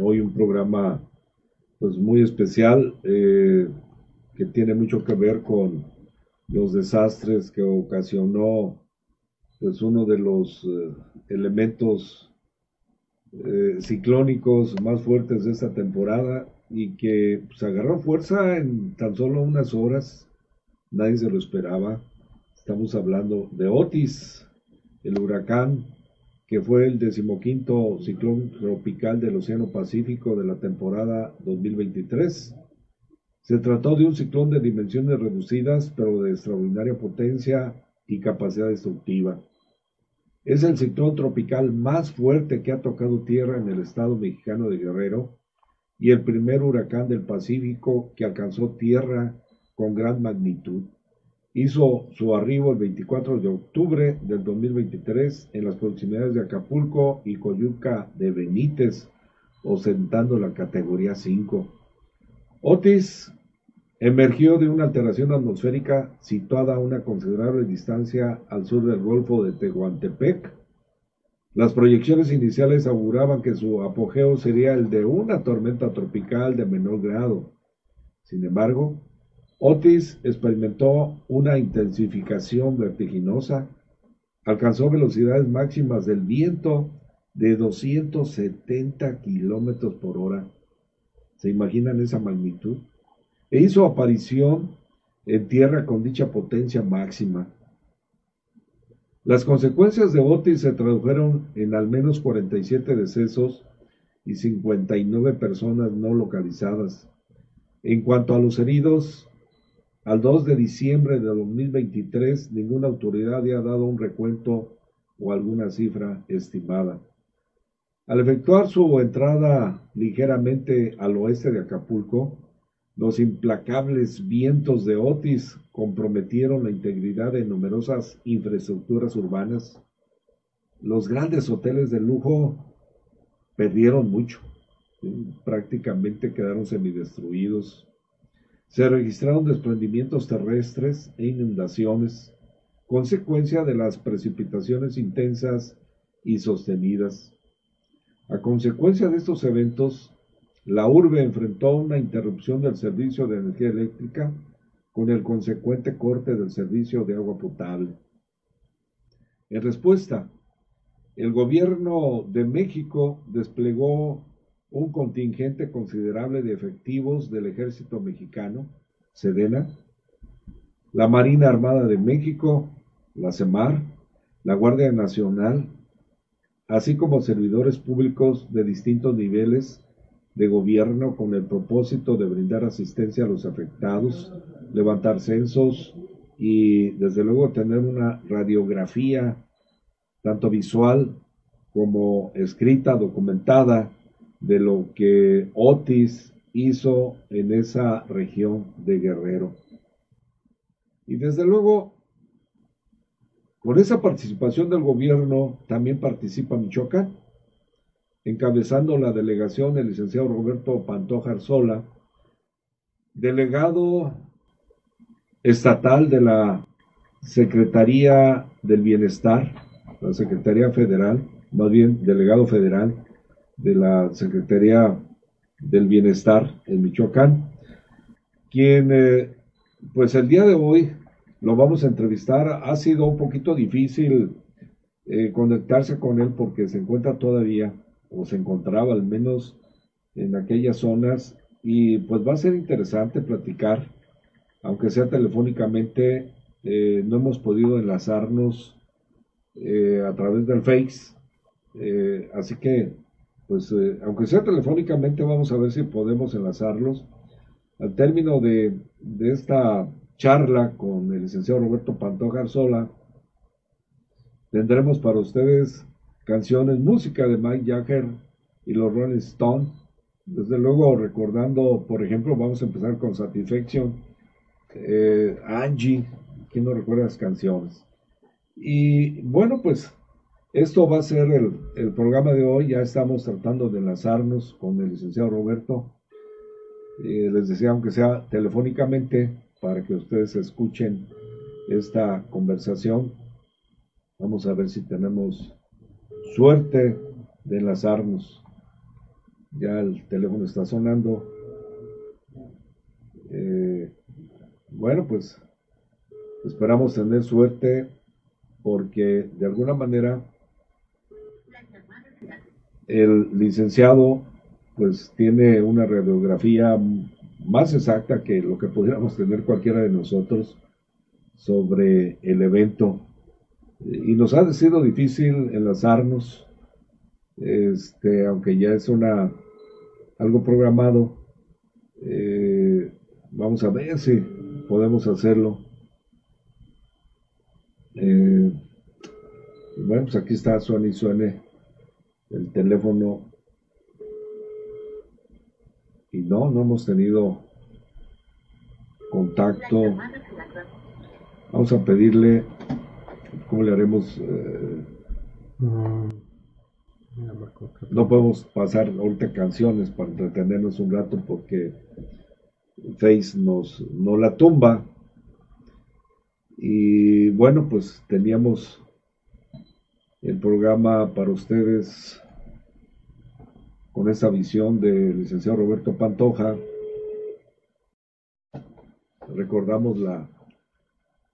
Hoy un programa pues muy especial eh, que tiene mucho que ver con los desastres que ocasionó pues uno de los eh, elementos eh, ciclónicos más fuertes de esta temporada y que pues, agarró fuerza en tan solo unas horas. Nadie se lo esperaba. Estamos hablando de Otis, el huracán que fue el decimoquinto ciclón tropical del Océano Pacífico de la temporada 2023. Se trató de un ciclón de dimensiones reducidas, pero de extraordinaria potencia y capacidad destructiva. Es el ciclón tropical más fuerte que ha tocado tierra en el estado mexicano de Guerrero y el primer huracán del Pacífico que alcanzó tierra con gran magnitud. Hizo su arribo el 24 de octubre del 2023 en las proximidades de Acapulco y Coyuca de Benítez, ostentando la categoría 5. Otis emergió de una alteración atmosférica situada a una considerable distancia al sur del Golfo de Tehuantepec. Las proyecciones iniciales auguraban que su apogeo sería el de una tormenta tropical de menor grado. Sin embargo, Otis experimentó una intensificación vertiginosa, alcanzó velocidades máximas del viento de 270 kilómetros por hora. ¿Se imaginan esa magnitud? E hizo aparición en tierra con dicha potencia máxima. Las consecuencias de Otis se tradujeron en al menos 47 decesos y 59 personas no localizadas. En cuanto a los heridos, al 2 de diciembre de 2023, ninguna autoridad había dado un recuento o alguna cifra estimada. Al efectuar su entrada ligeramente al oeste de Acapulco, los implacables vientos de Otis comprometieron la integridad de numerosas infraestructuras urbanas. Los grandes hoteles de lujo perdieron mucho, prácticamente quedaron semidestruidos se registraron desprendimientos terrestres e inundaciones, consecuencia de las precipitaciones intensas y sostenidas. A consecuencia de estos eventos, la urbe enfrentó una interrupción del servicio de energía eléctrica con el consecuente corte del servicio de agua potable. En respuesta, el gobierno de México desplegó un contingente considerable de efectivos del ejército mexicano, Sedena, la Marina Armada de México, la CEMAR, la Guardia Nacional, así como servidores públicos de distintos niveles de gobierno con el propósito de brindar asistencia a los afectados, levantar censos y desde luego tener una radiografía tanto visual como escrita, documentada, de lo que Otis hizo en esa región de Guerrero. Y desde luego, con esa participación del gobierno también participa Michoacán, encabezando la delegación el licenciado Roberto Pantoja Arzola, delegado estatal de la Secretaría del Bienestar, la Secretaría Federal, más bien delegado federal, de la Secretaría del Bienestar en Michoacán, quien eh, pues el día de hoy lo vamos a entrevistar. Ha sido un poquito difícil eh, conectarse con él porque se encuentra todavía, o se encontraba al menos en aquellas zonas, y pues va a ser interesante platicar, aunque sea telefónicamente, eh, no hemos podido enlazarnos a través del Face, así que pues aunque sea telefónicamente vamos a ver si podemos enlazarlos. Al término de, de esta charla con el licenciado Roberto Pantoja Arzola, tendremos para ustedes canciones, música de Mike Jagger y los Rolling Stones. Desde luego, recordando, por ejemplo, vamos a empezar con Satisfaction, eh, Angie, ¿quién no recuerda las canciones? Y bueno, pues esto va a ser el, el, programa de hoy. Ya estamos tratando de enlazarnos con el licenciado Roberto. Eh, les decía, aunque sea telefónicamente, para que ustedes escuchen esta conversación. Vamos a ver si tenemos suerte de enlazarnos. Ya el teléfono está sonando. Eh, bueno, pues esperamos tener suerte porque de alguna manera el licenciado pues tiene una radiografía más exacta que lo que pudiéramos tener cualquiera de nosotros sobre el evento y nos ha sido difícil enlazarnos, este, aunque ya es una algo programado. Eh, vamos a ver si podemos hacerlo. Eh, bueno, pues aquí está, suene y suene el teléfono. Y no, no hemos tenido contacto. Vamos a pedirle ¿Cómo le haremos? Eh? no podemos pasar ahorita canciones para entretenernos un rato porque Face nos, nos la tumba. Y bueno, pues teníamos el programa para ustedes con esa visión del licenciado Roberto Pantoja. Recordamos la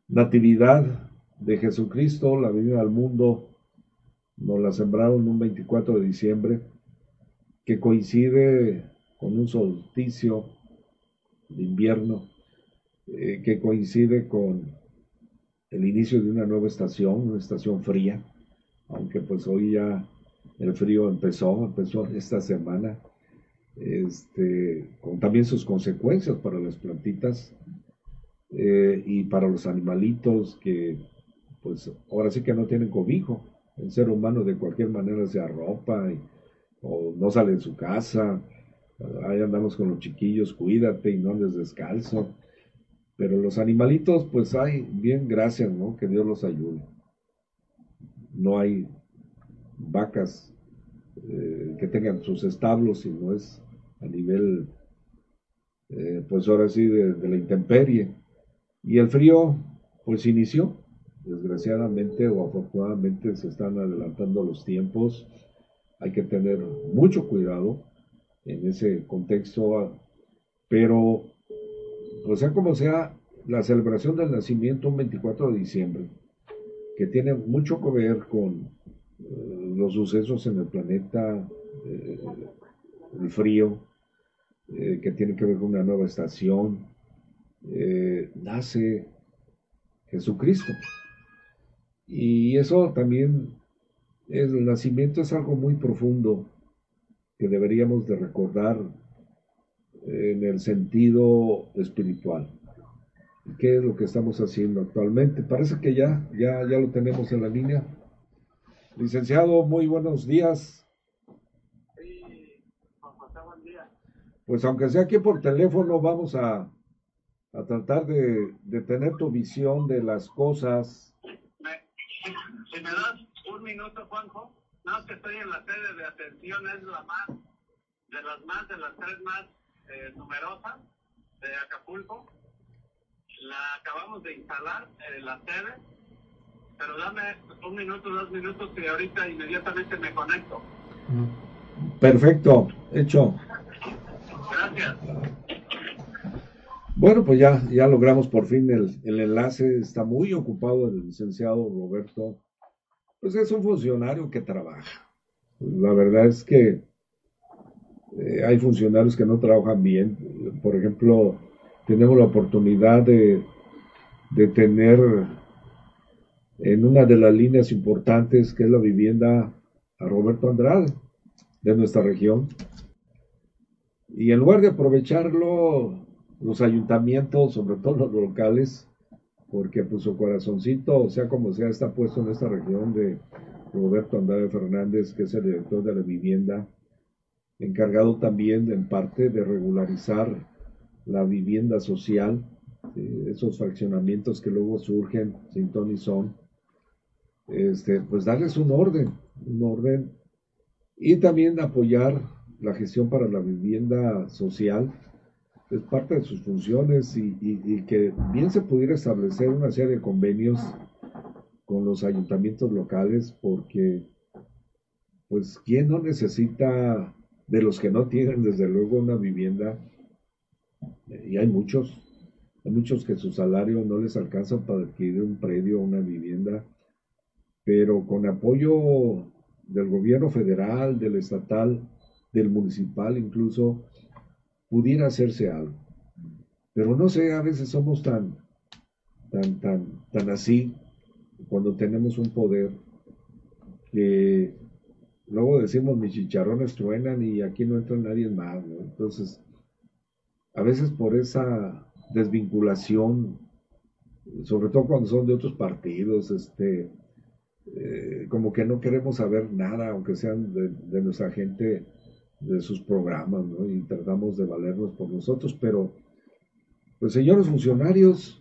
natividad de Jesucristo, la venida al mundo, nos la sembraron un 24 de diciembre, que coincide con un solsticio de invierno, eh, que coincide con el inicio de una nueva estación, una estación fría, aunque pues hoy ya el frío empezó, empezó esta semana, este, con también sus consecuencias para las plantitas eh, y para los animalitos que pues ahora sí que no tienen cobijo. El ser humano de cualquier manera se arropa o no sale de su casa. Ahí andamos con los chiquillos, cuídate y no andes descalzo. Pero los animalitos, pues hay, bien, gracias, ¿no? Que Dios los ayude. No hay vacas eh, que tengan sus establos, sino es a nivel, eh, pues ahora sí, de, la intemperie. Y el frío, pues inició desgraciadamente o afortunadamente se están adelantando los tiempos. Hay que tener mucho cuidado en ese contexto, pero, o sea como sea, la celebración del nacimiento un 24 de diciembre, que tiene mucho que ver con eh, los sucesos en el planeta, eh, el frío, eh, que tiene que ver con una nueva estación, nace Jesucristo. Y eso también, el nacimiento es algo muy profundo que deberíamos de recordar en el sentido espiritual. ¿Qué es lo que estamos haciendo actualmente? Parece que ya, ya, ya lo tenemos en la línea. Licenciado, muy buenos días. Pues aunque sea aquí por teléfono, vamos a, a tratar de, de tener tu visión de las cosas si me das un minuto, Juanjo, más que estoy en la sede de atención, es la más, de las más, de las tres más eh, numerosas de Acapulco. La acabamos de instalar, en eh, la sede, pero dame un minuto, dos minutos y ahorita inmediatamente me conecto. Perfecto, hecho. Gracias. Bueno, pues ya, ya logramos por fin el, el enlace. Está muy ocupado el licenciado Roberto pues es un funcionario que trabaja. La verdad es que eh, hay funcionarios que no trabajan bien. Por ejemplo, tenemos la oportunidad de, de tener en una de las líneas importantes, que es la vivienda a Roberto Andrade, de nuestra región. Y en lugar de aprovecharlo, los ayuntamientos, sobre todo los locales, porque pues su corazoncito, sea como sea, está puesto en esta región de Roberto Andrade Fernández, que es el director de la vivienda, encargado también en parte de regularizar la vivienda social, eh, esos fraccionamientos que luego surgen sin ton son, este, pues darles un orden, un orden, y también apoyar la gestión para la vivienda social, es parte de sus funciones y, y, que bien se pudiera establecer una serie de convenios con los ayuntamientos locales porque pues quién no necesita de los que no tienen desde luego una vivienda y hay muchos hay muchos que su salario no les alcanza para adquirir un predio o una vivienda pero con apoyo del gobierno federal, del estatal, del municipal incluso, pudiera hacerse algo. Pero no sé, a veces somos tan, tan, tan, tan así cuando tenemos un poder que luego decimos mis chicharrones truenan y aquí no entra nadie más, Entonces, a veces por esa desvinculación, sobre todo cuando son de otros partidos, este, eh, como que no queremos saber nada, aunque sean de, nuestra gente, de sus programas, ¿no? Y tratamos de valernos por nosotros, pero, pues señores funcionarios,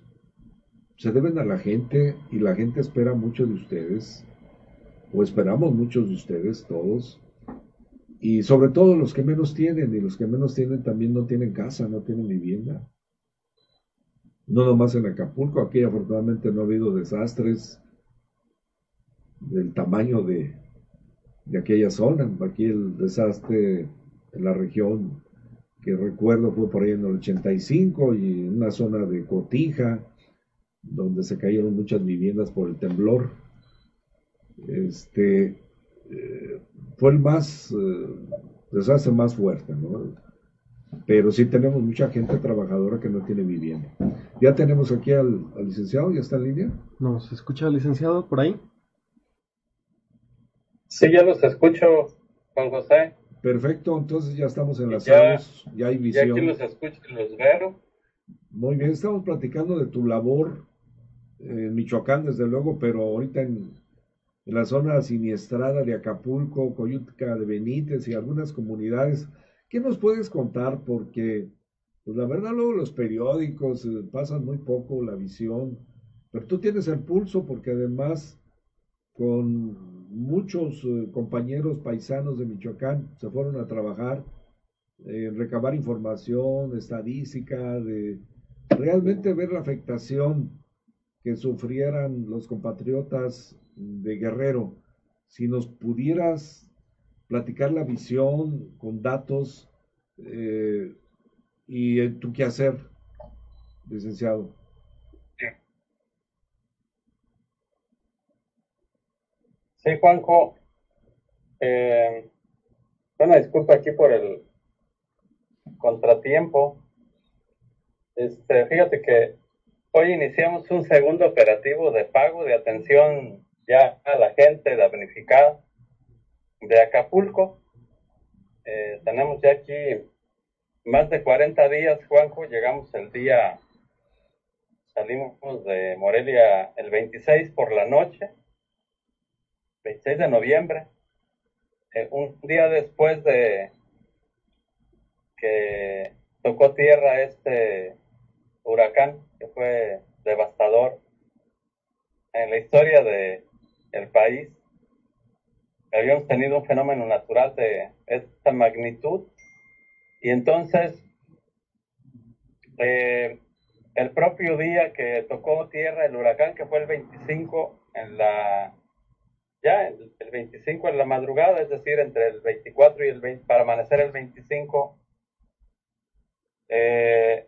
se deben a la gente y la gente espera mucho de ustedes, o esperamos muchos de ustedes, todos, y sobre todo los que menos tienen, y los que menos tienen también no tienen casa, no tienen vivienda. No nomás en Acapulco, aquí afortunadamente no ha habido desastres, del tamaño de, de aquella zona. Aquí el desastre en la región que recuerdo fue por ahí en el 85 y en una zona de Cotija, donde se cayeron muchas viviendas por el temblor. Este eh, fue el más eh, desastre más fuerte, ¿no? Pero sí tenemos mucha gente trabajadora que no tiene vivienda. Ya tenemos aquí al, al licenciado, ¿ya está en línea? No, ¿se escucha al licenciado por ahí? Sí, ya los escucho, Juan José. Perfecto, entonces ya estamos enlazados, ya, ya hay visión. Ya aquí los escucho y los veo. Muy bien, estamos platicando de tu labor en Michoacán, desde luego, pero ahorita en, la zona siniestrada de Acapulco, Coyuca de Benítez y algunas comunidades. ¿Qué nos puedes contar? Porque, pues la verdad, luego los periódicos eh, pasan muy poco la visión, pero tú tienes el pulso porque además con muchos eh, compañeros paisanos de Michoacán se fueron a trabajar en recabar información, estadística, de realmente ver la afectación que sufrieran los compatriotas de Guerrero. Si nos pudieras platicar la visión con datos eh, y tu qué hacer, licenciado. Sí, Juanjo. Eh, bueno, disculpa aquí por el contratiempo. Este, fíjate que hoy iniciamos un segundo operativo de pago de atención ya la gente damnificada de Acapulco. Eh, tenemos ya aquí más de 40 días, Juanjo. Llegamos el día, salimos de Morelia el 26 por la noche 26 de noviembre, eh, un día después de que tocó tierra este huracán que fue devastador en la historia de el país. Habíamos tenido un fenómeno natural de esta magnitud y entonces eh, el propio día que tocó tierra el huracán, que fue el 25 en la ya el, 25 en la madrugada, es decir, entre el 24 y el 20, para amanecer el 25, eh,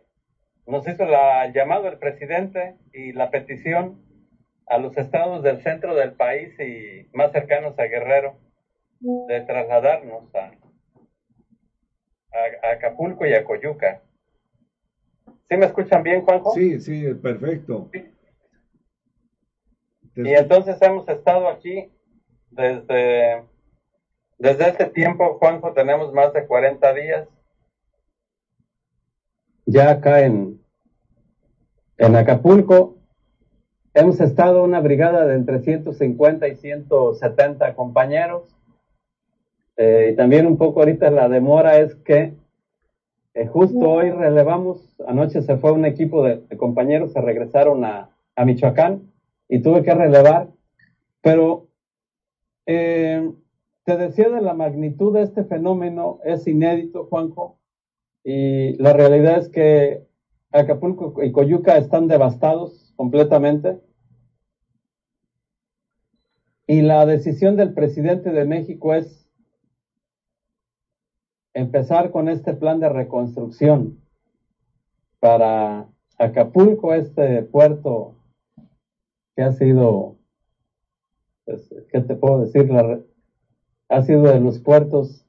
nos hizo la, el llamado el presidente y la petición a los estados del centro del país y más cercanos a Guerrero de trasladarnos a, a, Acapulco y a Coyuca. ¿Sí me escuchan bien, Juanjo? Sí, sí, perfecto. Y entonces hemos estado aquí desde, desde ese tiempo, Juanjo, tenemos más de 40 días. Ya acá en, en Acapulco hemos estado una brigada de entre 150 y 170 compañeros. Eh, y también un poco ahorita la demora es que eh, justo hoy relevamos, anoche se fue un equipo de, compañeros, se regresaron a, a, Michoacán y tuve que relevar, pero eh, te decía de la magnitud de este fenómeno, es inédito, Juanjo, y la realidad es que Acapulco y Coyuca están devastados completamente. Y la decisión del presidente de México es empezar con este plan de reconstrucción para Acapulco, este puerto que ha sido, pues, ¿qué te puedo decir? ha sido de los puertos,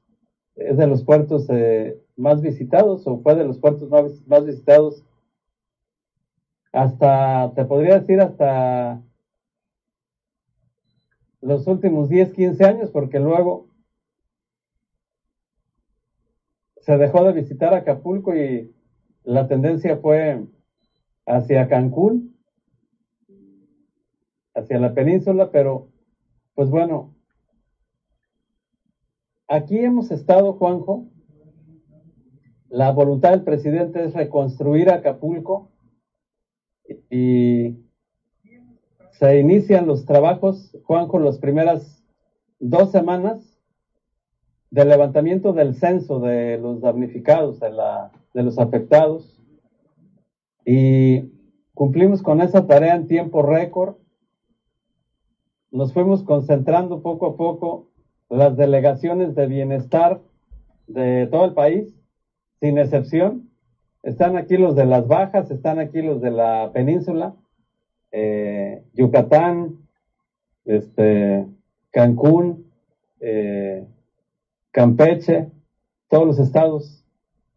es de los puertos eh, más visitados o fue de los puertos más, más visitados hasta, te podría decir, hasta los últimos 10, 15 años, porque luego se dejó de visitar Acapulco y la tendencia fue hacia Cancún, hacia la península, pero pues bueno, aquí hemos estado, Juanjo, la voluntad del presidente es reconstruir Acapulco y se inician los trabajos, Juanjo, las primeras dos semanas del levantamiento del censo de los damnificados, de, la, de los afectados, y cumplimos con esa tarea en tiempo récord. Nos fuimos concentrando poco a poco las delegaciones de bienestar de todo el país, sin excepción. Están aquí los de las bajas, están aquí los de la península, eh, Yucatán, este, Cancún, eh, Campeche, todos los estados,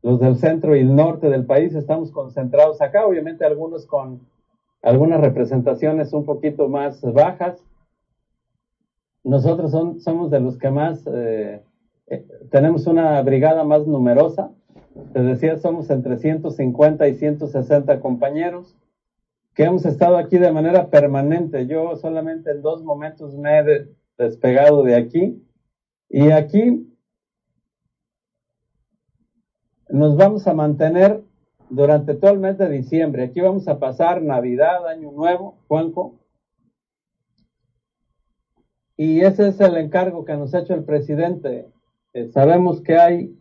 los del centro y el norte del país, estamos concentrados acá, obviamente algunos con algunas representaciones un poquito más bajas. Nosotros somos de los que más, eh, tenemos una brigada más numerosa. Te decía, somos entre 150 y 160 compañeros que hemos estado aquí de manera permanente. Yo solamente en dos momentos me he despegado de aquí. Y aquí nos vamos a mantener durante todo el mes de diciembre. Aquí vamos a pasar Navidad, Año Nuevo, Juanjo. Y ese es el encargo que nos ha hecho el presidente. Eh, sabemos que hay,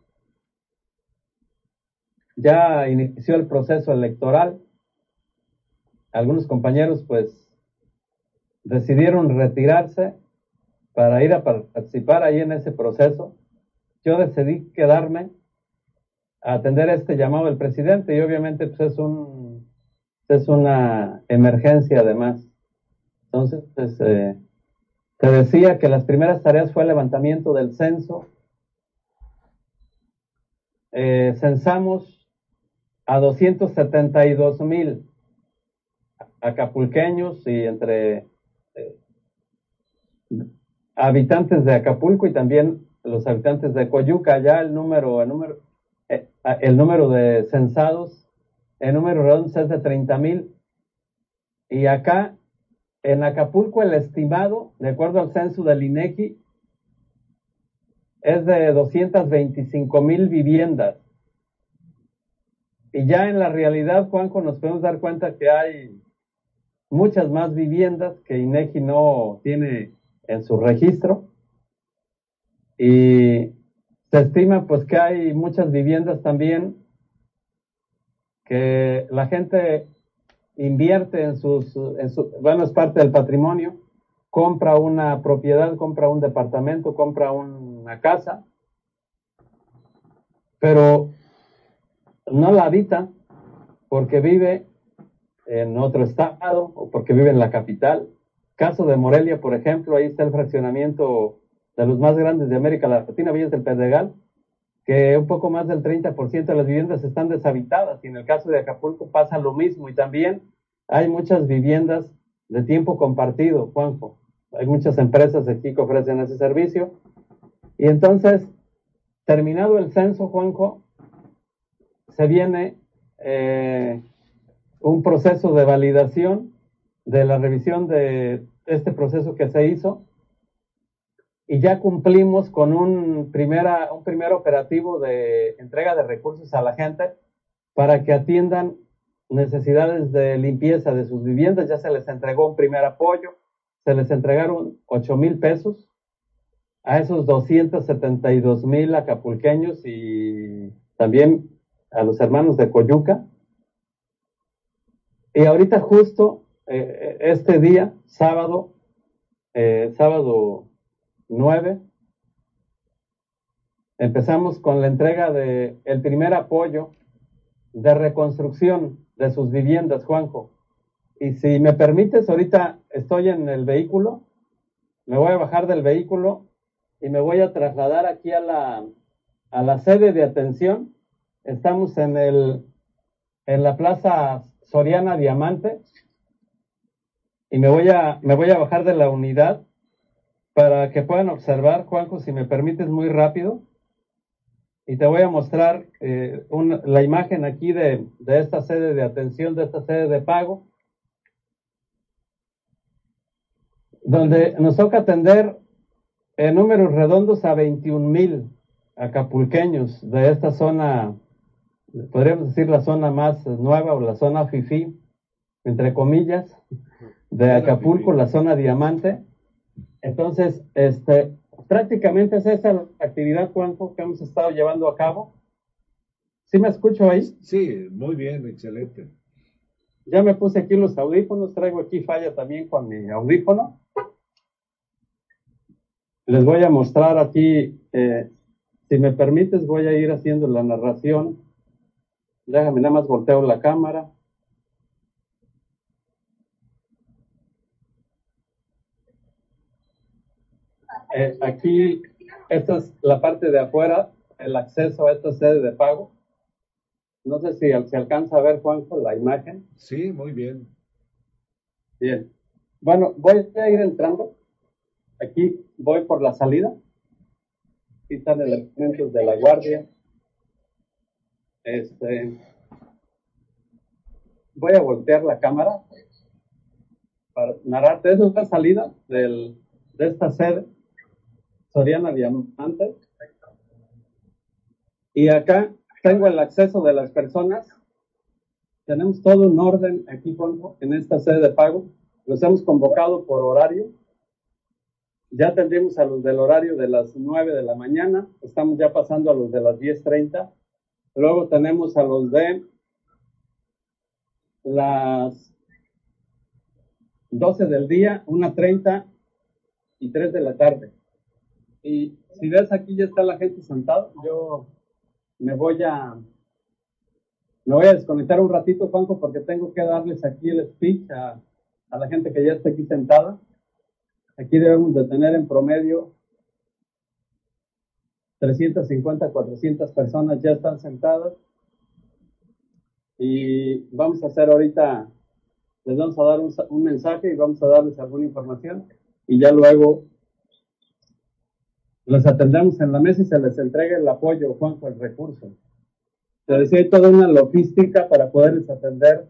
ya inició el proceso electoral. Algunos compañeros pues decidieron retirarse para ir a participar ahí en ese proceso. Yo decidí quedarme atender este llamado del presidente y obviamente pues es un es una emergencia además. Entonces, pues, eh, te decía que las primeras tareas fue el levantamiento del censo. Eh, censamos a 272 mil acapulqueños y entre eh, habitantes de Acapulco y también los habitantes de Coyuca, ya el número, el número, eh, el número de censados, el número redondo es de 30 mil. Y acá, en Acapulco, el estimado, de acuerdo al censo del INEGI, es de 225 mil viviendas. Y ya en la realidad, Juanjo, nos podemos dar cuenta que hay muchas más viviendas que INEGI no tiene en su registro. Y se estima pues que hay muchas viviendas también que la gente invierte en sus, en su, bueno, es parte del patrimonio, compra una propiedad, compra un departamento, compra una casa, pero no la habita porque vive en otro estado o porque vive en la capital. Caso de Morelia, por ejemplo, ahí está el fraccionamiento de los más grandes de América Latina, Villas del Pedregal, que un poco más del 30% de las viviendas están deshabitadas y en el caso de Acapulco pasa lo mismo y también hay muchas viviendas de tiempo compartido, Juanjo. Hay muchas empresas aquí que ofrecen ese servicio. Y entonces, terminado el censo, Juanjo, se viene eh, un proceso de validación de la revisión de este proceso que se hizo y ya cumplimos con un, primera, un primer operativo de entrega de recursos a la gente para que atiendan necesidades de limpieza de sus viviendas. Ya se les entregó un primer apoyo, se les entregaron 8 mil pesos a esos 272 mil acapulqueños y también a los hermanos de Coyuca. Y ahorita justo eh, este día, sábado, eh, sábado 9, empezamos con la entrega de primer apoyo de reconstrucción de sus viviendas, Juanjo. Y si me permites, ahorita estoy en el vehículo, me voy a bajar del vehículo y me voy a trasladar aquí a la, a la sede de atención. Estamos en el en la Plaza Soriana Diamante y me voy a me voy a bajar de la unidad para que puedan observar, Juanjo, si me permites muy rápido. Y te voy a mostrar eh, la imagen aquí de, esta sede de atención, de esta sede de pago, donde nos toca atender en números redondos a 21 mil acapulqueños de esta zona, podríamos decir la zona más nueva o la zona FIFI, entre comillas, de Acapulco, la zona diamante. Entonces, este, prácticamente es esa actividad, Juanjo, que hemos estado llevando a cabo. ¿Sí me escucho ahí? Sí, muy bien, excelente. Ya me puse aquí los audífonos, traigo aquí falla también con mi audífono. Les voy a mostrar aquí, eh, si me permites, voy a ir haciendo la narración. Déjame nada más volteo la cámara. Eh, aquí, esta es la parte de afuera, el acceso a esta sede de pago. No sé si se alcanza a ver, Juanjo, la imagen. Sí, muy bien. Bien. Bueno, voy a ir entrando. Aquí voy por la salida. Aquí están elementos de la guardia. Este, voy a voltear la cámara para narrarte. Esa es la salida del, de esta sede. Soriana Diamante. Y acá tengo el acceso de las personas. Tenemos todo un orden aquí en esta sede de pago. Los hemos convocado por horario. Ya tendríamos a los del horario de las 9 de la mañana. Estamos ya pasando a los de las 10.30. Luego tenemos a los de las 12 del día, 1.30 y 3 de la tarde. Y si ves aquí ya está la gente sentada, yo me voy a me voy a desconectar un ratito, Juanjo, porque tengo que darles aquí el speech a, a la gente que ya está aquí sentada. Aquí debemos de tener en promedio 350, 400 personas ya están sentadas. Y vamos a hacer ahorita, les vamos a dar un, un mensaje y vamos a darles alguna información. Y ya luego los atendemos en la mesa y se les entrega el apoyo, Juanjo, el recurso. Se decía, hay toda una logística para poderles atender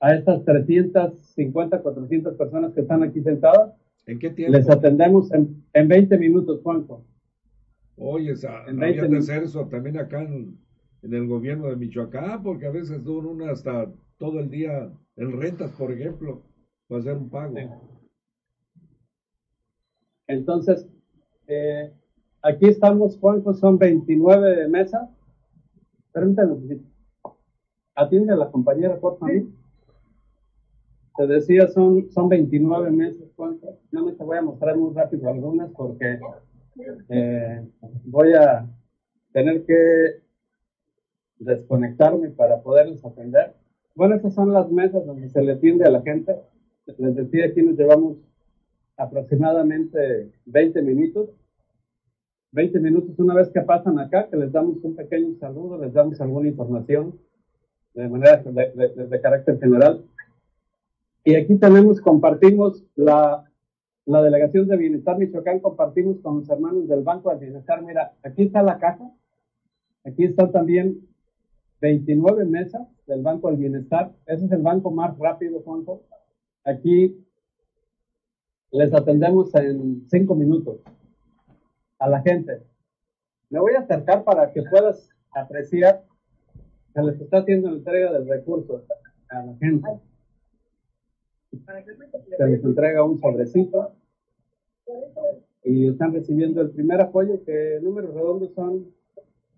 a estas 350, 400 personas que están aquí sentadas. ¿En qué tiempo? Les atendemos en, en 20 minutos, Juanjo. Oye, había de hacer eso también acá en, el gobierno de Michoacán, porque a veces duran una hasta todo el día en rentas, por ejemplo, para hacer un pago. Entonces, eh, aquí estamos, Juanjo, son 29 mesas. Pregúntale, atiende a la compañera, por favor. Te decía, son, son 29 meses, Juanjo. No me te voy a mostrar muy rápido algunas porque eh, voy a tener que desconectarme para poderles atender. Bueno, esas son las mesas donde se le atiende a la gente. Les decía, aquí nos llevamos aproximadamente 20 minutos 20 minutos una vez que pasan acá, que les damos un pequeño saludo, les damos alguna información de manera de, de- de carácter general. Y aquí tenemos, compartimos la, la delegación de Bienestar Michoacán, compartimos con los hermanos del Banco del Bienestar. Mira, aquí está la caja, aquí están también 29 mesas del Banco del Bienestar. Ese es el banco más rápido, Juanjo. Aquí les atendemos en cinco minutos a la gente. Me voy a acercar para que puedas apreciar que les está haciendo entrega del recurso a la gente. Se les entrega un sobrecito y están recibiendo el primer apoyo que números redondos son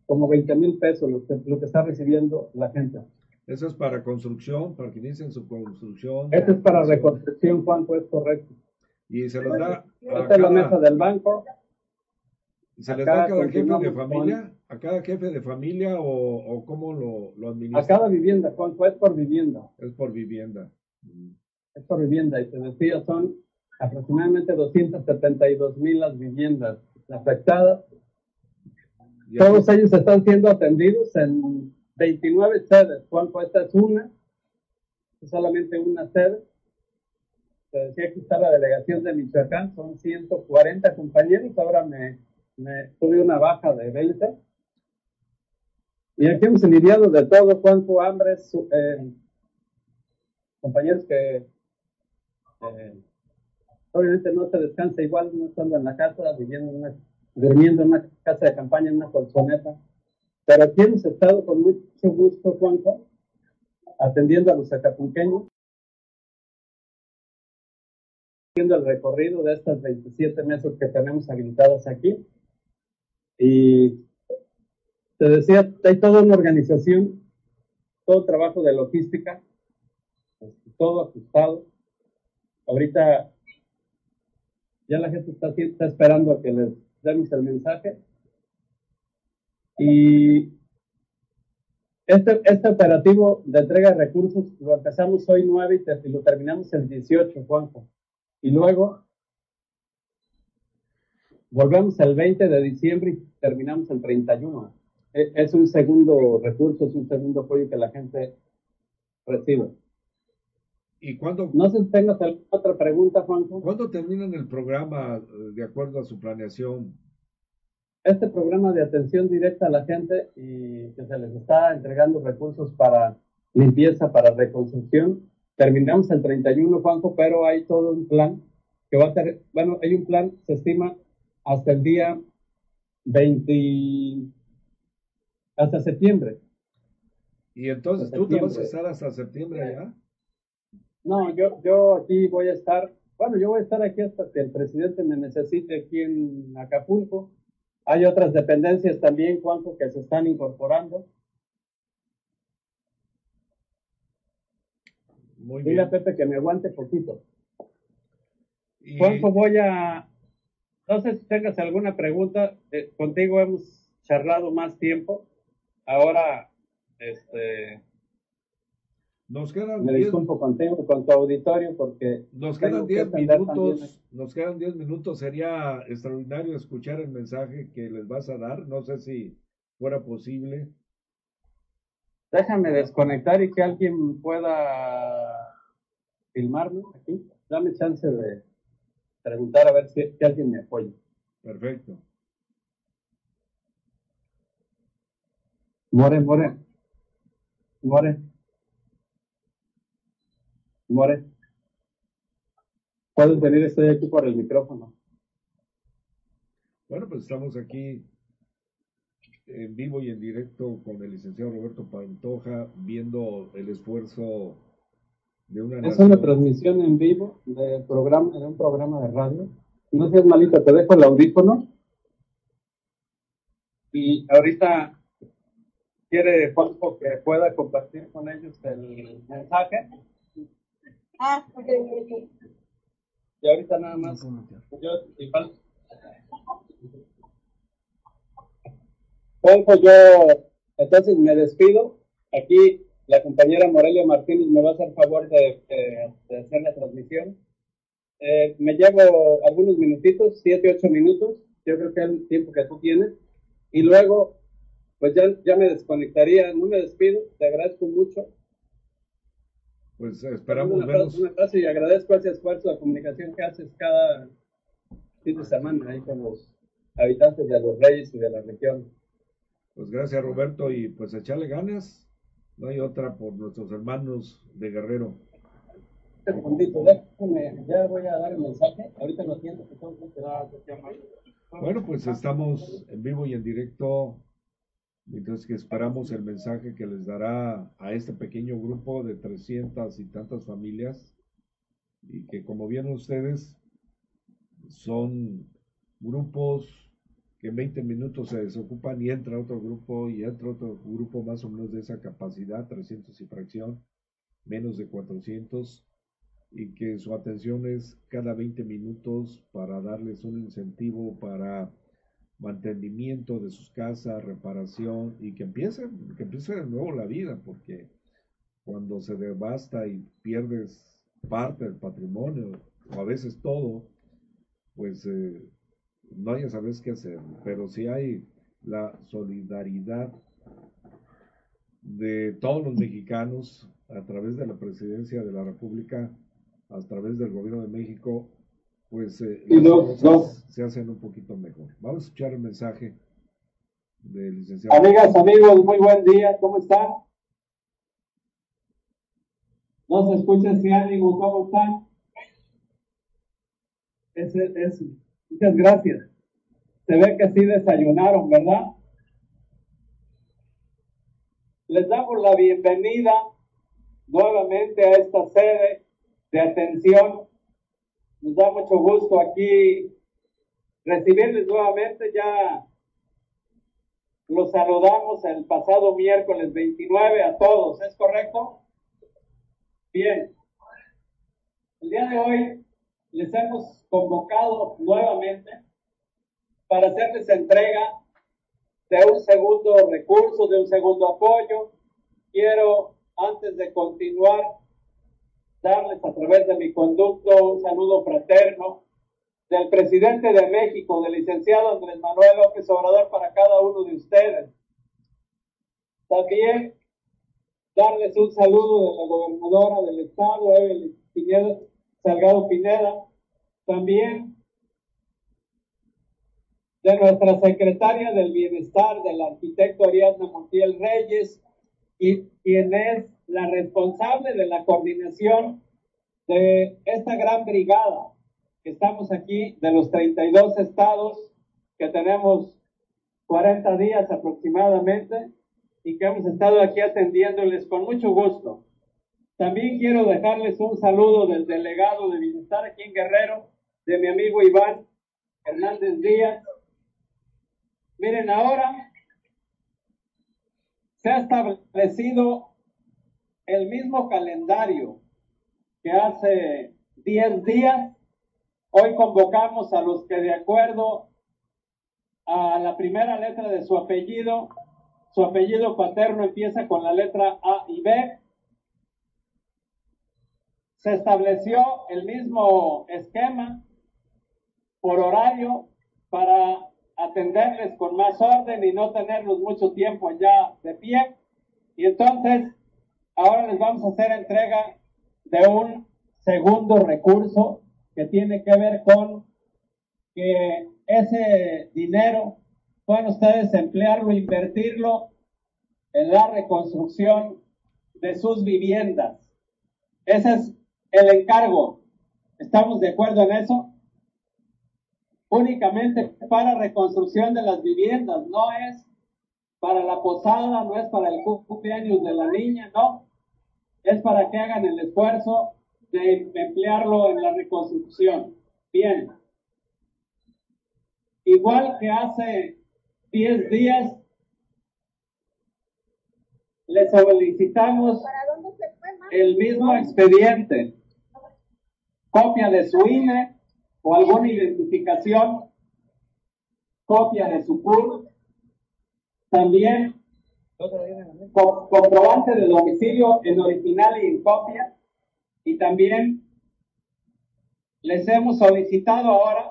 como 20 mil pesos lo que, lo que está recibiendo la gente. Eso es para construcción, para que inicien su construcción. Esto es para reconstrucción, Juanjo, es correcto. Y se les da a Esta es la mesa cada, del banco. se les da a cada jefe de familia, a cada jefe de familia o, o cómo lo, lo A administra. cada vivienda, Juanjo, es por vivienda. Es por vivienda. Es por vivienda y te decía, son aproximadamente 272 mil las viviendas afectadas. Todos ellos están siendo atendidos en 29 sedes. Juanjo, esta es una, es solamente una sede. Te decía que está la delegación de Michoacán, son 140 compañeros, ahora me, me tuve una baja de 20. Y aquí hemos lidiado de todo, Juanjo, hambre, su- eh, compañeros que eh, obviamente no se descansa igual, no estando en la casa, viviendo en una, durmiendo en una casa de campaña, en una colchoneta. Pero aquí hemos estado con mucho gusto, Juanjo, atendiendo a los acapulqueños, haciendo el recorrido de estas 27 mesas que tenemos habilitadas aquí. Y te decía, hay toda una organización, todo trabajo de logística, este, todo ajustado. Ahorita ya la gente está, esperando a que les demos el mensaje. Y este, este operativo de entrega de recursos lo empezamos hoy 9 y, y lo terminamos el 18, Juanjo. Y luego volvemos el 20 de diciembre y terminamos el 31. E- Es un segundo recurso, es un segundo apoyo que la gente recibe. ¿Y cuándo, No sé si tengas alguna otra pregunta, Juanjo. cuándo terminan el programa eh, de acuerdo a su planeación? Este programa de atención directa a la gente y que se les está entregando recursos para limpieza, para reconstrucción. Terminamos el 31, Juanjo, pero hay todo un plan que va a ser, bueno, hay un plan, se estima hasta el día 20, hasta septiembre. Y entonces Hasta tú te vas a estar hasta septiembre allá. No, yo, yo aquí voy a estar, bueno, yo voy a estar aquí hasta que el presidente me necesite aquí en Acapulco. Hay otras dependencias también, Juanjo, que se están incorporando. Muy Dile a bien. Pepe que me aguante poquito. Y- Juanjo, voy a, no sé si tengas alguna pregunta, eh, contigo hemos charlado más tiempo. Ahora, este, nos quedan me 10 disculpo contigo, con tu auditorio, porque Nos quedan que 10 atender minutos, también- nos quedan 10 minutos. Sería extraordinario escuchar el mensaje que les vas a dar. No sé si fuera posible. Déjame desconectar y que alguien pueda filmarme aquí. Dame chance de preguntar a ver si, si alguien me apoya. Perfecto. More, more. More. More. Puedes venir, estoy aquí por el micrófono. Bueno, pues estamos aquí en vivo y en directo con el licenciado Roberto Pantoja viendo el esfuerzo de una Es nación. una transmisión en vivo de, programa, de un programa de radio. No seas malita, te dejo el audífono. Y ahorita quiere Juanjo que pueda compartir con ellos el mensaje. Ah, ok. Y ahorita nada más. Yo igual. Juanjo, yo entonces me despido. Aquí la compañera Morelia Martínez me va a hacer favor de, de- de hacer la transmisión. Eh, me llevo algunos minutitos, siete, ocho minutos, yo creo que es el tiempo que tú tienes. Y luego, pues ya, ya me desconectaría, no me despido, te agradezco mucho. Pues esperamos una verlos. Una frase y agradezco ese esfuerzo de comunicación que haces cada fin de semana ahí con los habitantes de los Reyes y de la región. Pues gracias Roberto y pues echarle ganas. No hay otra por nuestros hermanos de Guerrero. Un segundito, déjame, ya voy a dar el mensaje. Ahorita lo atiendo, que tengo que esperar a que sea más. Bueno, pues estamos en vivo y en directo, mientras que esperamos el mensaje que les dará a este pequeño grupo de 300 y tantas familias, y que como vieron ustedes, son grupos que en 20 minutos se desocupan y entra otro grupo y entra otro grupo más o menos de esa capacidad, 300 y fracción, menos de 400, y que su atención es cada 20 minutos para darles un incentivo para mantenimiento de sus casas, reparación y que empiecen, que empiece de nuevo la vida, porque cuando se devasta y pierdes parte del patrimonio, o a veces todo, pues eh, no ya sabes qué hacer, pero si hay la solidaridad de todos los mexicanos a través de la presidencia de la República, a través del gobierno de México, pues eh, las cosas se hacen un poquito mejor. Vamos a escuchar el mensaje del licenciado. Amigas, amigos, muy buen día, ¿cómo están? No se escucha ese ánimo, ¿cómo están? Ese, es, muchas gracias. Se ve que sí desayunaron, ¿verdad? Les damos la bienvenida nuevamente a esta sede de atención. Nos da mucho gusto aquí recibirles nuevamente. Ya los saludamos el pasado miércoles 29 a todos, ¿es correcto? Bien. El día de hoy les hemos convocado nuevamente para hacerles entrega de un segundo recurso, de un segundo apoyo. Quiero, antes de continuar, darles a través de mi conducto un saludo fraterno del presidente de México, del licenciado Andrés Manuel López Obrador, para cada uno de ustedes. También darles un saludo de la gobernadora del estado, Evelyn Pineda, Salgado Pineda. También de nuestra secretaria del Bienestar, del arquitecto Ariadna Montiel Reyes, y quien es la responsable de la coordinación de esta gran brigada que estamos aquí de los 32 estados que tenemos 40 días aproximadamente y que hemos estado aquí atendiéndoles con mucho gusto. También quiero dejarles un saludo del delegado de Bienestar aquí en Guerrero, de mi amigo Iván Hernández Díaz. Miren, ahora se ha establecido el mismo calendario que hace 10 días. Hoy convocamos a los que de acuerdo a la primera letra de su apellido, su apellido paterno empieza con la letra A y B. Se estableció el mismo esquema por horario para atenderles con más orden y no tenerlos mucho tiempo ya de pie. Y entonces, ahora les vamos a hacer entrega de un segundo recurso que tiene que ver con que ese dinero puedan ustedes emplearlo, invertirlo en la reconstrucción de sus viviendas. Ese es el encargo. ¿Estamos de acuerdo en eso? únicamente para reconstrucción de las viviendas, no es para la posada, no es para el cumpleaños de la niña, no, es para que hagan el esfuerzo de emplearlo en la reconstrucción. Bien. Igual que hace 10 días, le solicitamos el mismo expediente, copia de su INE, o alguna identificación, copia de su CUR, también co- comprobante de domicilio en original y en copia, y también les hemos solicitado ahora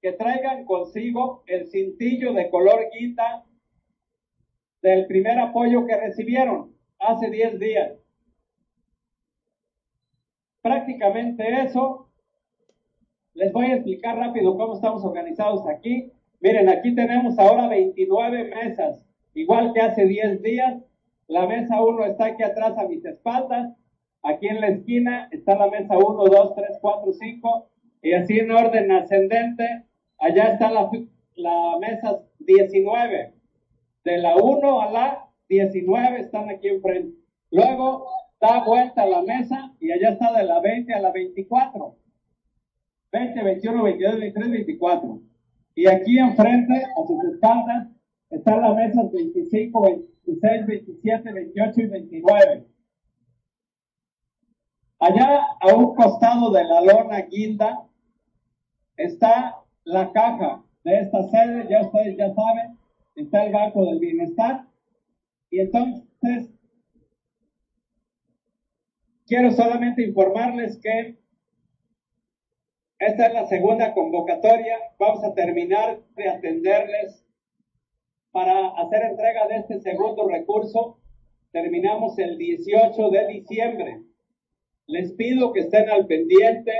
que traigan consigo el cintillo de color guita del primer apoyo que recibieron hace 10 días. Prácticamente eso. Les voy a explicar rápido cómo estamos organizados aquí. Miren, aquí tenemos ahora 29 mesas, igual que hace 10 días. La mesa 1 está aquí atrás a mis espaldas. Aquí en la esquina está la mesa 1, 2, 3, 4, 5. Y así en orden ascendente, allá está la, la mesa 19. De la 1 a la 19 están aquí enfrente. Luego da vuelta la mesa y allá está de la 20 a la 24. 20, 21, 22, 23, 24. Y aquí enfrente, a sus espaldas, están las mesas 25, 26, 27, 28 y 29. Allá a un costado de la lona guinda está la caja de esta sede, ya ustedes ya saben, está el Banco del Bienestar. Y entonces, quiero solamente informarles que esta es la segunda convocatoria. Vamos a terminar de atenderles para hacer entrega de este segundo recurso. Terminamos el 18 de diciembre. Les pido que estén al pendiente.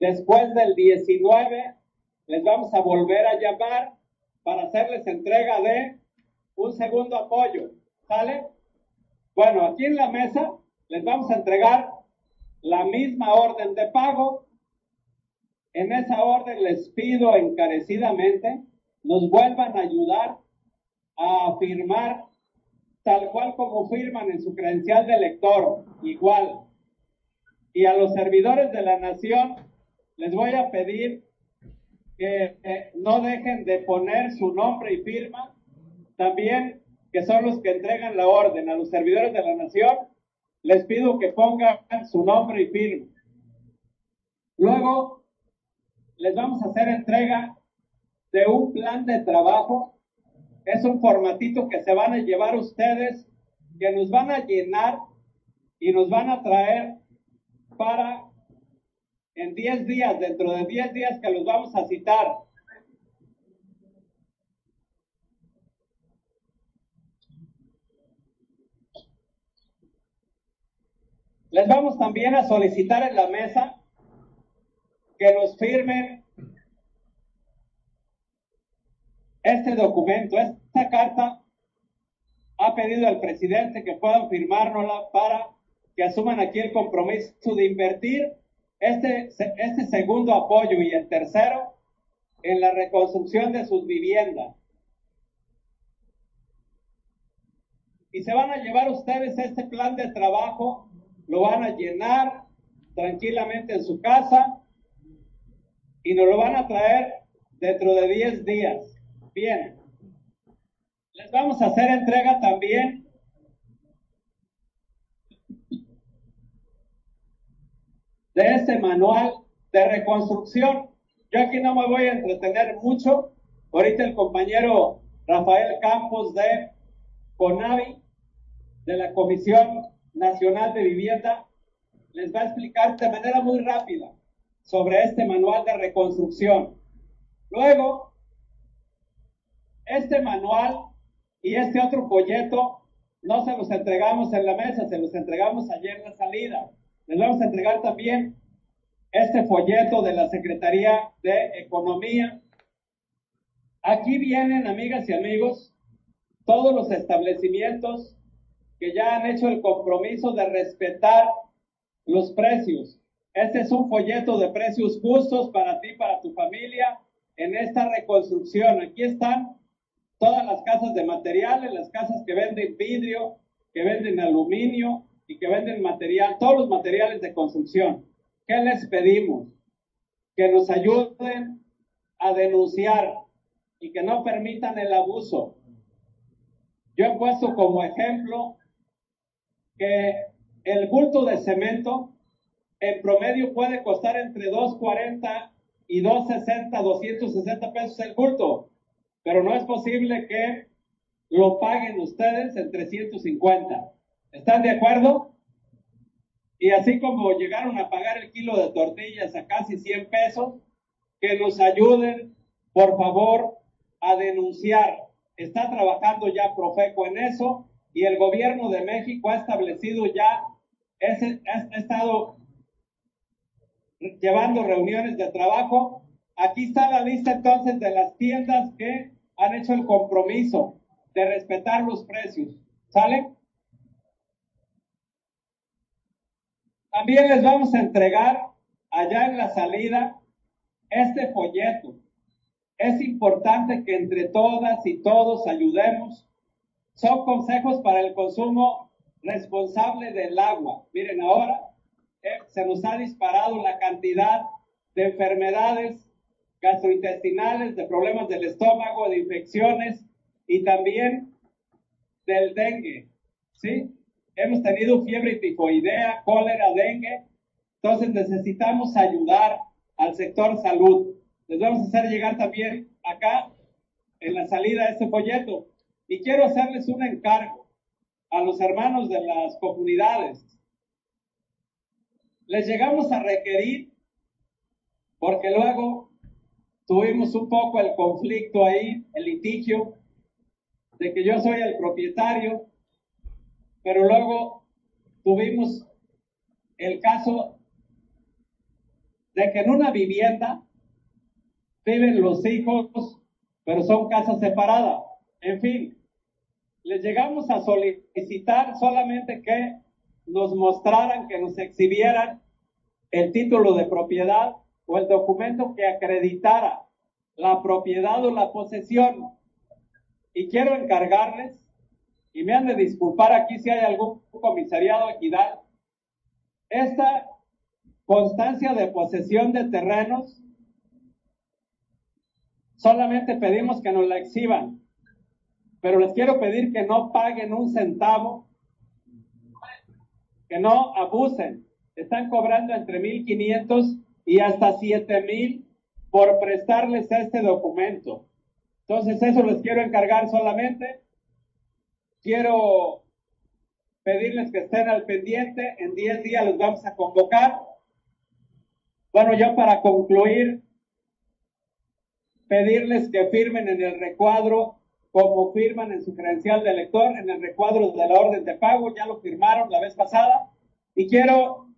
Después del 19 les vamos a volver a llamar para hacerles entrega de un segundo apoyo. ¿Sale? Bueno, aquí en la mesa les vamos a entregar la misma orden de pago. En esa orden les pido encarecidamente nos vuelvan a ayudar a firmar tal cual como firman en su credencial de lector, igual. Y a los servidores de la nación les voy a pedir que eh, no dejen de poner su nombre y firma, también que son los que entregan la orden a los servidores de la nación, les pido que pongan su nombre y firma. Luego, les vamos a hacer entrega de un plan de trabajo. Es un formatito que se van a llevar ustedes, que nos van a llenar y nos van a traer para en 10 días, dentro de 10 días que los vamos a citar. Les vamos también a solicitar en la mesa que nos firmen este documento, esta carta ha pedido al presidente que puedan firmárnosla para que asuman aquí el compromiso de invertir este, este segundo apoyo y el tercero en la reconstrucción de sus viviendas. Y se van a llevar ustedes este plan de trabajo, lo van a llenar tranquilamente en su casa y nos lo van a traer dentro de 10 días. Bien, les vamos a hacer entrega también de este manual de reconstrucción. Yo aquí no me voy a entretener mucho. Ahorita el compañero Rafael Campos de CONAVI, de la Comisión Nacional de Vivienda, les va a explicar de manera muy rápida sobre este manual de reconstrucción. Luego, este manual y este otro folleto no se los entregamos en la mesa, se los entregamos ayer en la salida. Les vamos a entregar también este folleto de la Secretaría de Economía. Aquí vienen, amigas y amigos, todos los establecimientos que ya han hecho el compromiso de respetar los precios. Este es un folleto de precios justos para ti, para tu familia, en esta reconstrucción. Aquí están todas las casas de materiales, las casas que venden vidrio, que venden aluminio, y que venden material, todos los materiales de construcción. ¿Qué les pedimos? Que nos ayuden a denunciar y que no permitan el abuso. Yo he puesto como ejemplo que el bulto de cemento en promedio puede costar entre 2.40 y 2.60, 260 pesos el bulto, pero no es posible que lo paguen ustedes en 350. ¿Están de acuerdo? Y así como llegaron a pagar el kilo de tortillas a casi 100 pesos, que nos ayuden, por favor, a denunciar. Está trabajando ya Profeco en eso y el gobierno de México ha establecido ya, ese, ha estado llevando reuniones de trabajo. Aquí está la lista entonces de las tiendas que han hecho el compromiso de respetar los precios. ¿Sale? También les vamos a entregar allá en la salida este folleto. Es importante que entre todas y todos ayudemos. Son consejos para el consumo responsable del agua. Miren, ahora eh, se nos ha disparado la cantidad de enfermedades gastrointestinales, de problemas del estómago, de infecciones y también del dengue. ¿Sí? Hemos tenido fiebre tifoidea, cólera, dengue. Entonces necesitamos ayudar al sector salud. Les vamos a hacer llegar también acá en la salida este folleto. Y quiero hacerles un encargo a los hermanos de las comunidades. Les llegamos a requerir, porque luego tuvimos un poco el conflicto ahí, el litigio, de que yo soy el propietario, pero luego tuvimos el caso de que en una vivienda viven los hijos, pero son casas separadas. En fin, les llegamos a solicitar solamente que nos mostraran, que nos exhibieran el título de propiedad o el documento que acreditara la propiedad o la posesión. Y quiero encargarles, y me han de disculpar aquí si hay algún comisariado equidad, esta constancia de posesión de terrenos, solamente pedimos que nos la exhiban, pero les quiero pedir que no paguen un centavo, que no abusen. Están cobrando entre 1.500 y hasta 7.000 por prestarles este documento. Entonces, eso les quiero encargar solamente. Quiero pedirles que estén al pendiente. En 10 días los vamos a convocar. Bueno, ya para concluir, pedirles que firmen en el recuadro como firman en su credencial de elector, en el recuadro de la orden de pago, ya lo firmaron la vez pasada. Y quiero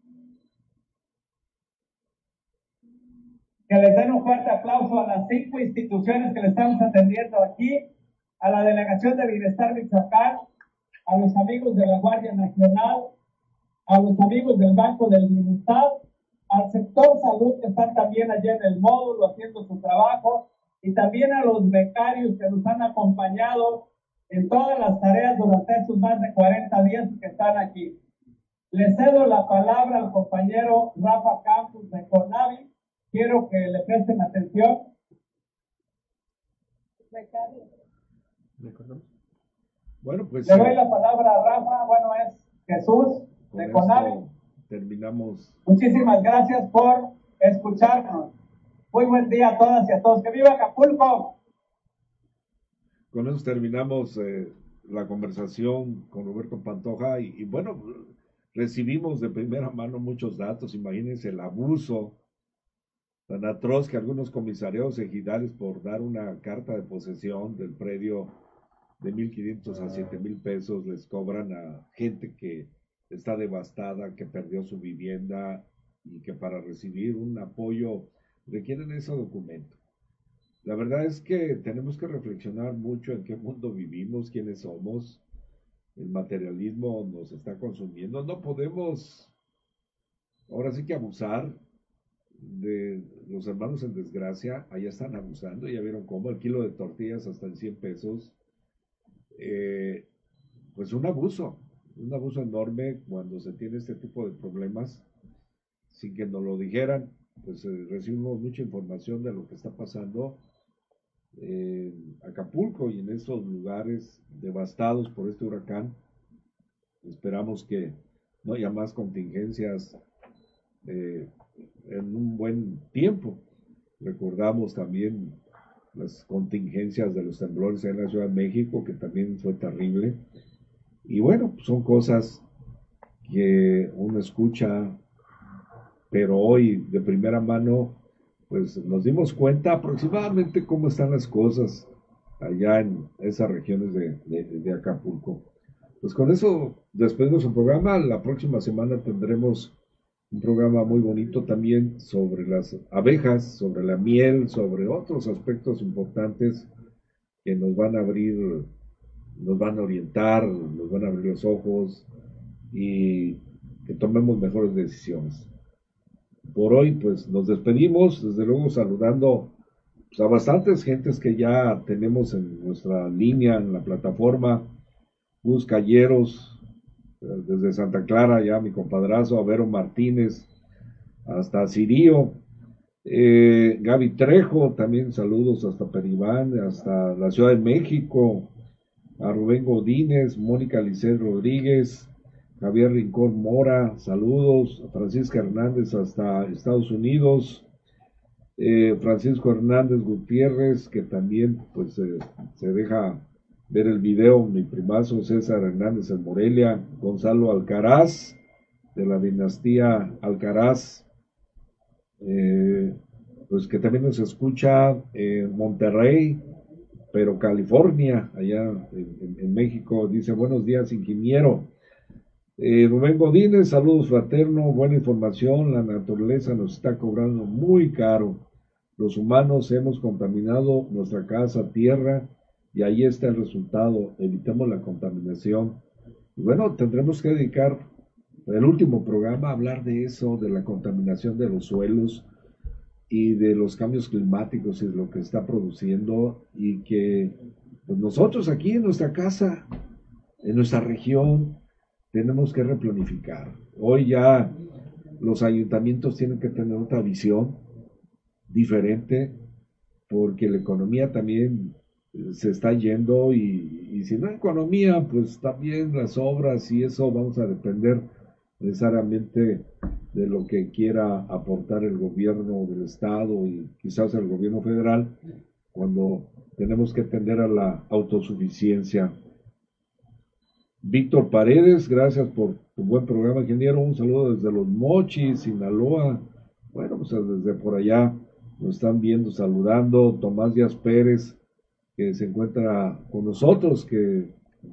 que les den un fuerte aplauso a las cinco instituciones que le estamos atendiendo aquí, a la Delegación de Bienestar Michoacán, a los amigos de la Guardia Nacional, a los amigos del Banco del Bienestar, al sector salud que están también allí en el módulo haciendo su trabajo, y también a los becarios que nos han acompañado en todas las tareas durante estos más de 40 días que están aquí. Le cedo la palabra al compañero Rafa Campos de Conavi quiero que le presten atención. Bueno, pues. Le doy eh, la palabra a Rafa, bueno, es Jesús de Conavi. Terminamos. Muchísimas gracias por escucharnos. Muy buen día a todas y a todos. ¡Que viva Acapulco! Con eso terminamos eh, la conversación con Roberto Pantoja y, y bueno, recibimos de primera mano muchos datos. Imagínense el abuso tan atroz que algunos comisarios ejidales por dar una carta de posesión del predio de 1.500 a 7.000 pesos les cobran a gente que está devastada, que perdió su vivienda y que para recibir un apoyo requieren ese documento. La verdad es que tenemos que reflexionar mucho en qué mundo vivimos, quiénes somos. El materialismo nos está consumiendo. No podemos, ahora sí que abusar de los hermanos en desgracia, allá están abusando, ya vieron cómo el kilo de tortillas hasta en 100 pesos, eh, pues un abuso, un abuso enorme cuando se tiene este tipo de problemas, sin que nos lo dijeran, pues eh, recibimos mucha información de lo que está pasando en Acapulco y en estos lugares devastados por este huracán. Esperamos que no haya más contingencias eh, en un buen tiempo. Recordamos también las contingencias de los temblores en la Ciudad de México, que también fue terrible. Y bueno, son cosas que uno escucha, pero hoy de primera mano pues nos dimos cuenta aproximadamente cómo están las cosas allá en esas regiones de, Acapulco. Pues con eso despedimos el programa. La próxima semana tendremos un programa muy bonito también sobre las abejas, sobre la miel, sobre otros aspectos importantes que nos van a abrir, nos van a orientar, nos van a abrir los ojos y que tomemos mejores decisiones. Por hoy, pues nos despedimos, desde luego saludando pues, a bastantes gentes que ya tenemos en nuestra línea, en la plataforma. Gus Calleros, desde Santa Clara, ya mi compadrazo, Avero Martínez, hasta Sirio. Eh, Gaby Trejo, también saludos hasta Peribán, hasta la Ciudad de México. A Rubén Godínez, Mónica Licet Rodríguez, Javier Rincón Mora, saludos. A Francisca Hernández hasta Estados Unidos. Eh, Francisco Hernández Gutiérrez, que también pues se deja ver el video, mi primazo César Hernández en Morelia, Gonzalo Alcaraz, de la dinastía Alcaraz, eh, pues que también nos escucha en Monterrey, pero California, allá en, México, dice buenos días ingeniero. Eh, Rubén Godínez, saludos fraterno, buena información, la naturaleza nos está cobrando muy caro. Los humanos hemos contaminado nuestra casa, tierra, y ahí está el resultado. Evitemos la contaminación. Y bueno, tendremos que dedicar el último programa a hablar de eso, de la contaminación de los suelos y de los cambios climáticos y de lo que está produciendo y que pues, nosotros aquí en nuestra casa, en nuestra región, tenemos que replanificar. Hoy ya los ayuntamientos tienen que tener otra visión diferente porque la economía también se está yendo y, si no economía, pues también las obras y eso vamos a depender necesariamente de lo que quiera aportar el gobierno del estado y quizás el gobierno federal cuando tenemos que tender a la autosuficiencia. Víctor Paredes, gracias por tu buen programa, ingeniero. Un saludo desde Los Mochis, Sinaloa. Bueno, pues desde por allá nos están viendo, saludando. Tomás Díaz Pérez, que se encuentra con nosotros, que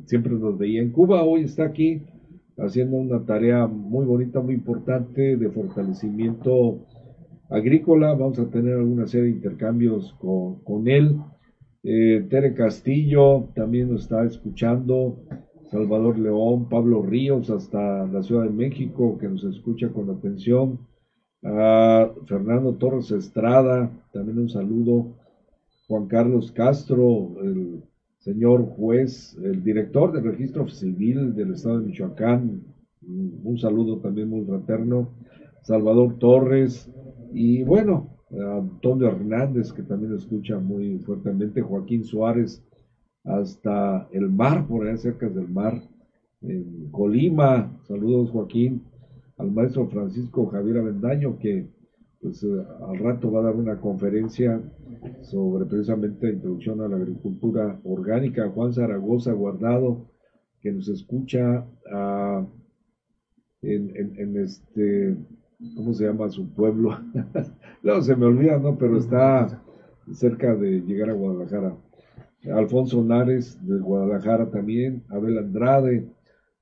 siempre nos veía en Cuba, hoy está aquí haciendo una tarea muy bonita, muy importante de fortalecimiento agrícola. Vamos a tener alguna serie de intercambios con, él. Eh, Tere Castillo también nos está escuchando. Salvador León, Pablo Ríos, hasta la Ciudad de México, que nos escucha con atención a Fernando Torres Estrada, también un saludo, Juan Carlos Castro, el señor juez, el director del registro civil del estado de Michoacán, un saludo también muy fraterno, Salvador Torres, y bueno, Antonio Hernández, que también escucha muy fuertemente, Joaquín Suárez, hasta el mar, por allá cerca del mar, en Colima, saludos Joaquín, al maestro Francisco Javier Avendaño, que pues eh, al rato va a dar una conferencia sobre precisamente introducción a la agricultura orgánica. Juan Zaragoza Guardado, que nos escucha en, este, ¿cómo se llama su pueblo? no, se me olvida, ¿no? Pero está cerca de llegar a Guadalajara. Alfonso Nares de Guadalajara también, Abel Andrade,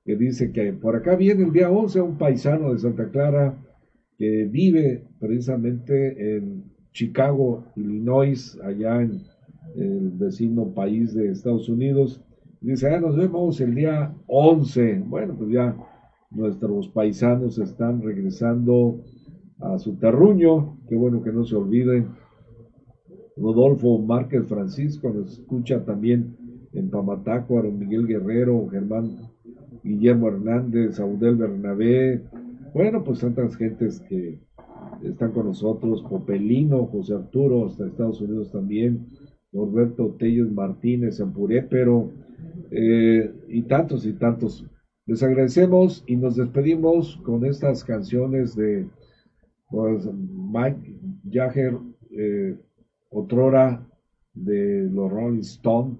que dice que por acá viene el día 11 un paisano de Santa Clara que vive precisamente en Chicago, Illinois, allá en el vecino país de Estados Unidos. Dice, ah, nos vemos el día 11. Bueno, pues ya nuestros paisanos están regresando a su terruño. Qué bueno que no se olviden. Rodolfo Márquez Francisco nos escucha también en Pamatácuaro, Miguel Guerrero, Germán Guillermo Hernández, Audel Bernabé, bueno, pues tantas gentes que están con nosotros, Popelino, José Arturo, hasta Estados Unidos también, Norberto Tellos Martínez en pero eh, y tantos y tantos. Les agradecemos y nos despedimos con estas canciones de pues, Mike Jagger, eh, otrora de los Rolling Stones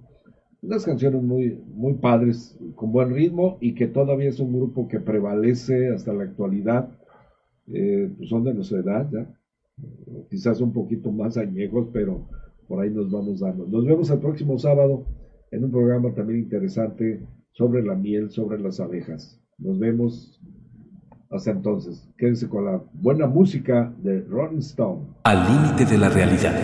unas canciones muy, muy padres, con buen ritmo y que todavía es un grupo que prevalece hasta la actualidad. Eh, pues son de nuestra edad, ¿ya? quizás un poquito más añejos, pero por ahí nos vamos dando. Nos vemos el próximo sábado en un programa también interesante sobre la miel, sobre las abejas. Nos vemos hasta entonces. Quédense con la buena música de Rolling Stone. Al límite de la realidad.